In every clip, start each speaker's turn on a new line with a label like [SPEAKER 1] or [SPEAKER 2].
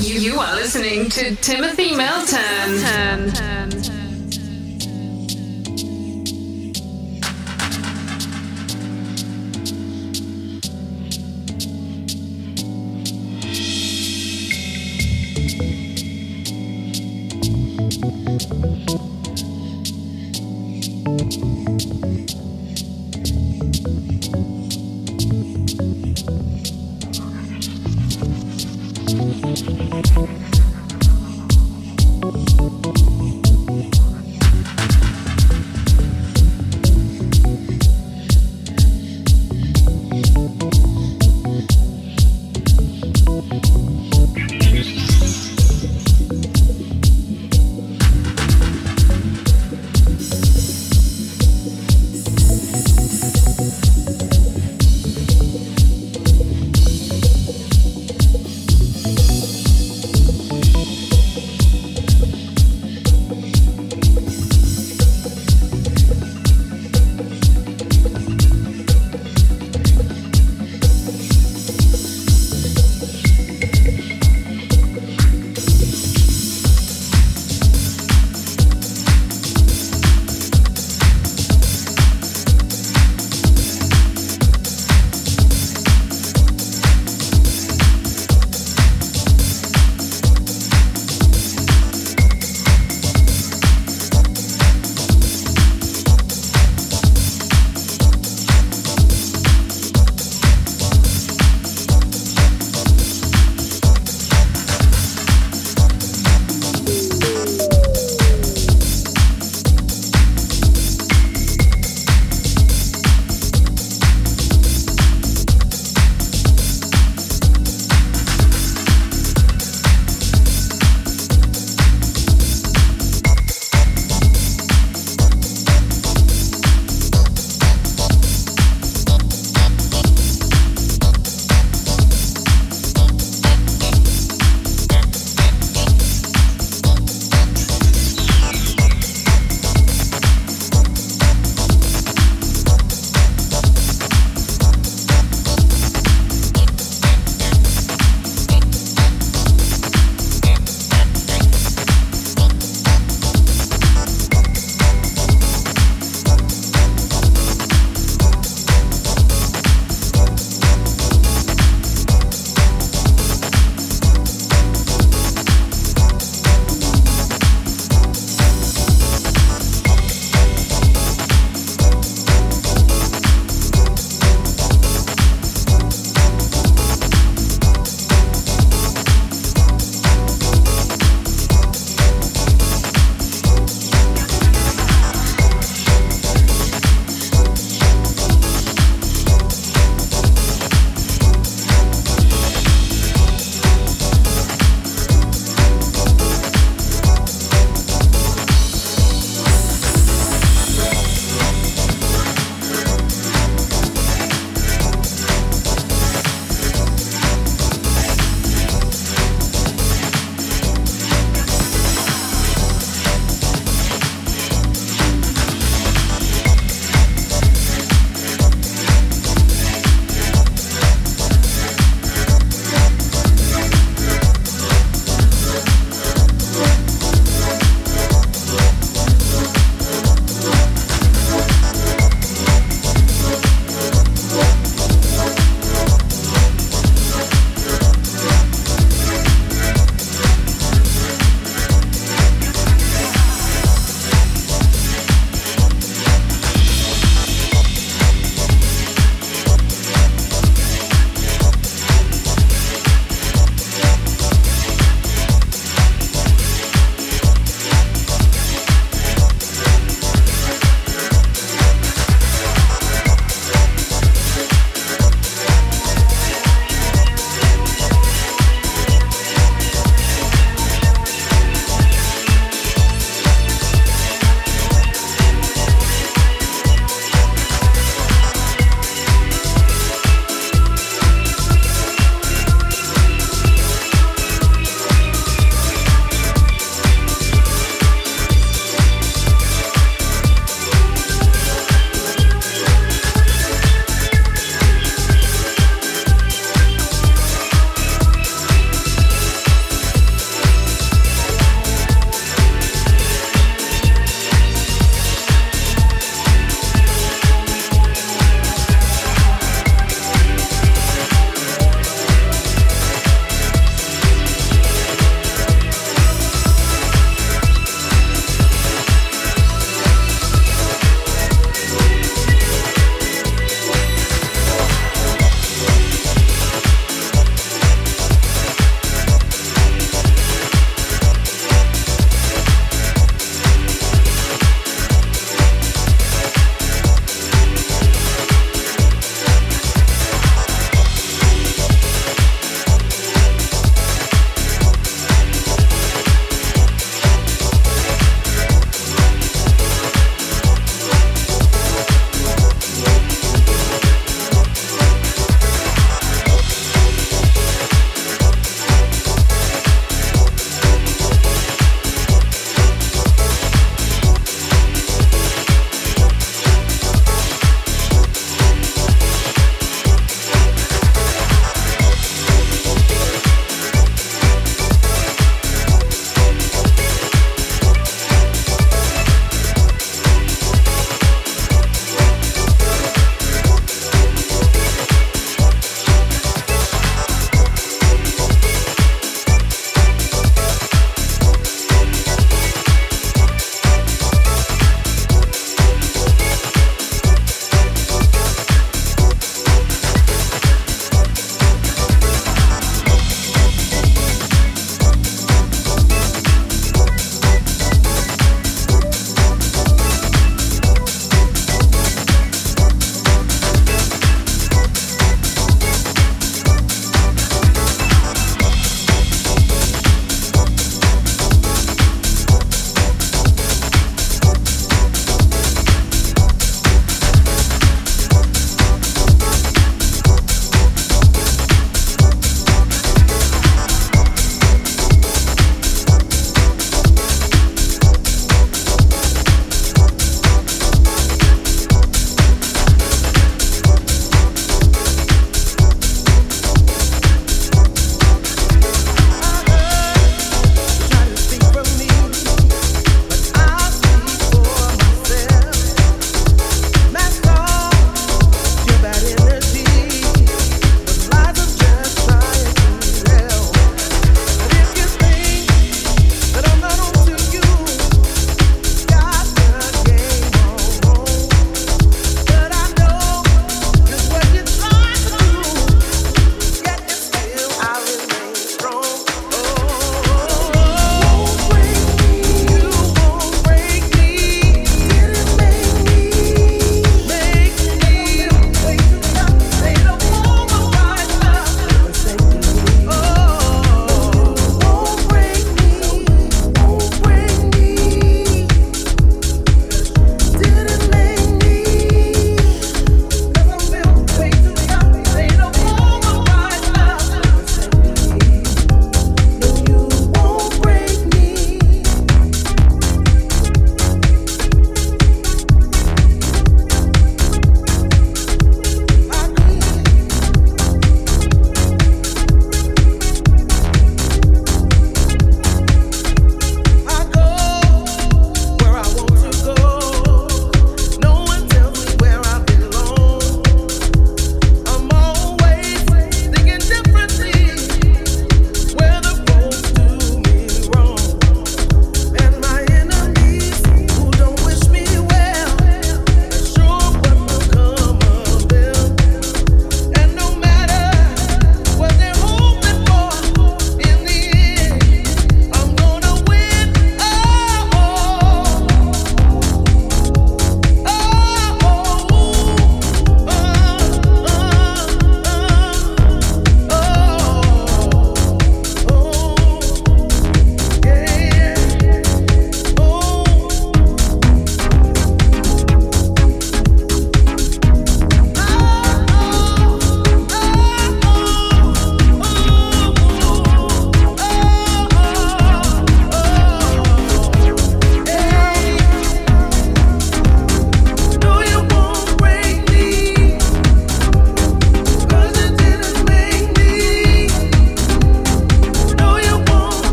[SPEAKER 1] You, are listening to Timothée Milton.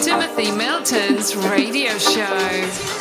[SPEAKER 1] Timothée Milton's radio show.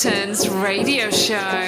[SPEAKER 1] Milton's radio show.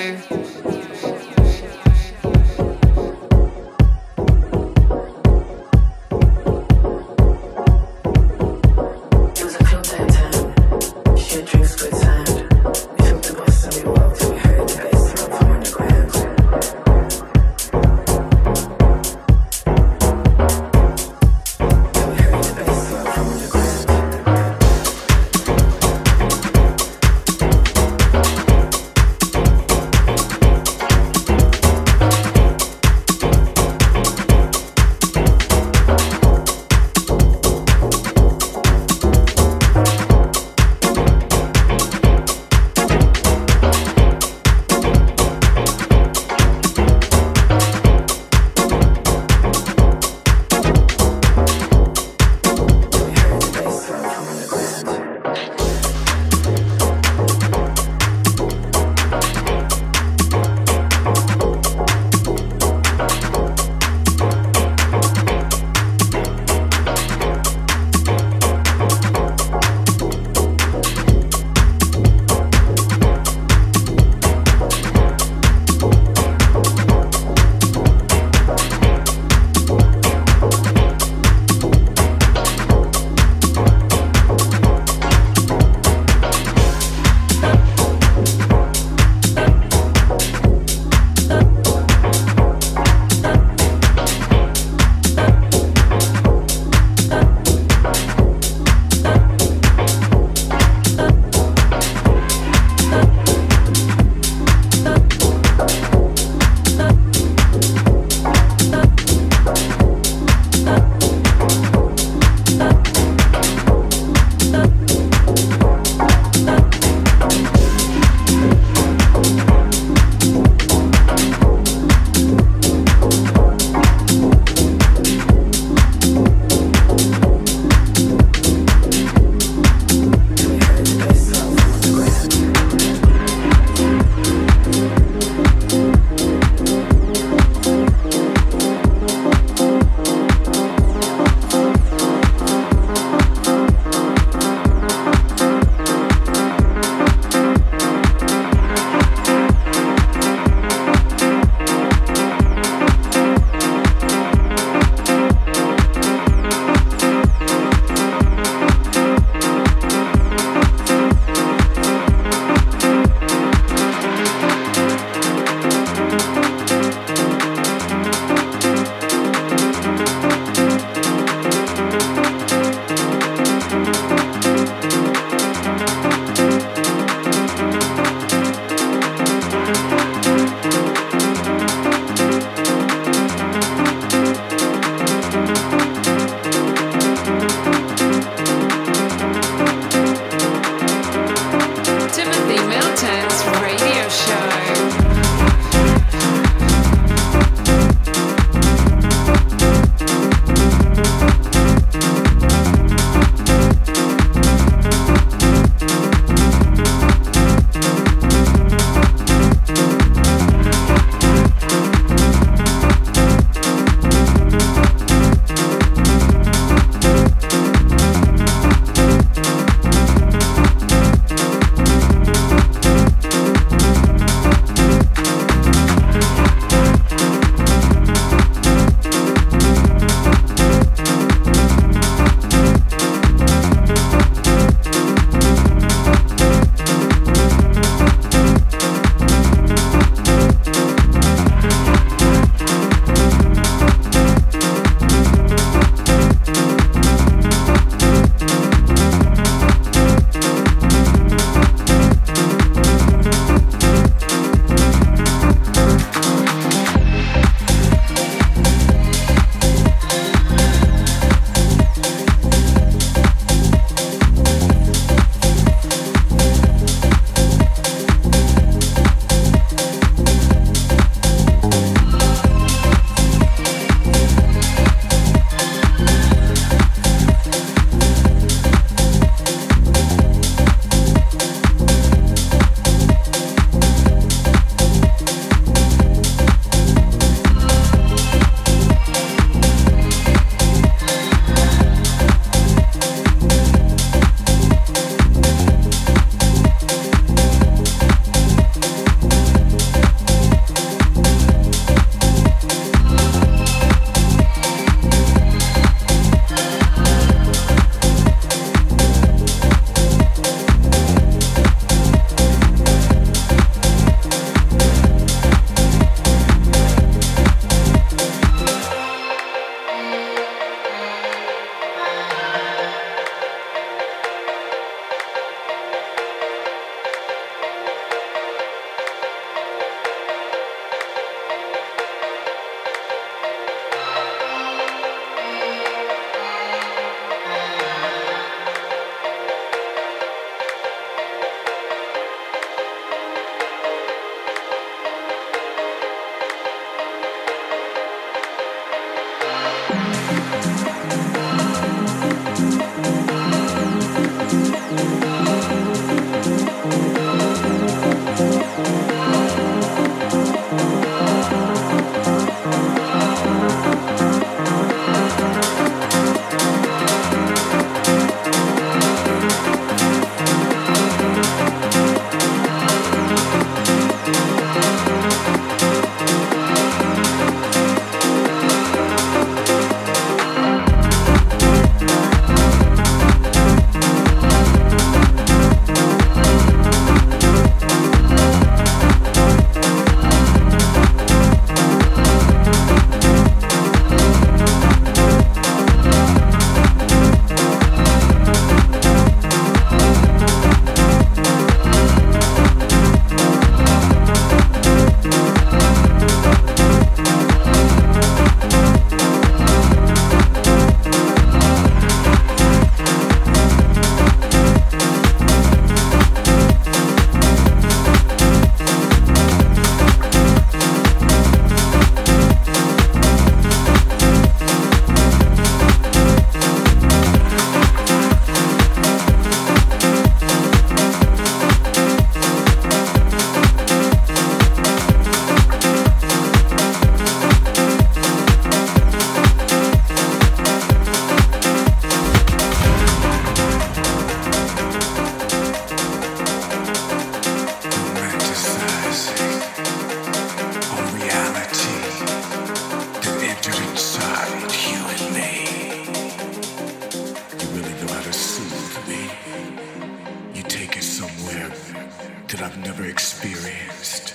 [SPEAKER 2] never experienced.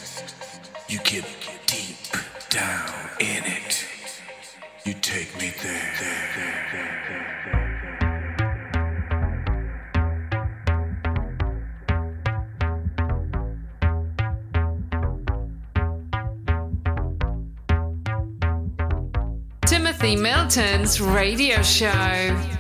[SPEAKER 2] You get deep down in it. You take me there. there, there, there, there.
[SPEAKER 1] Timothée Milton's radio show.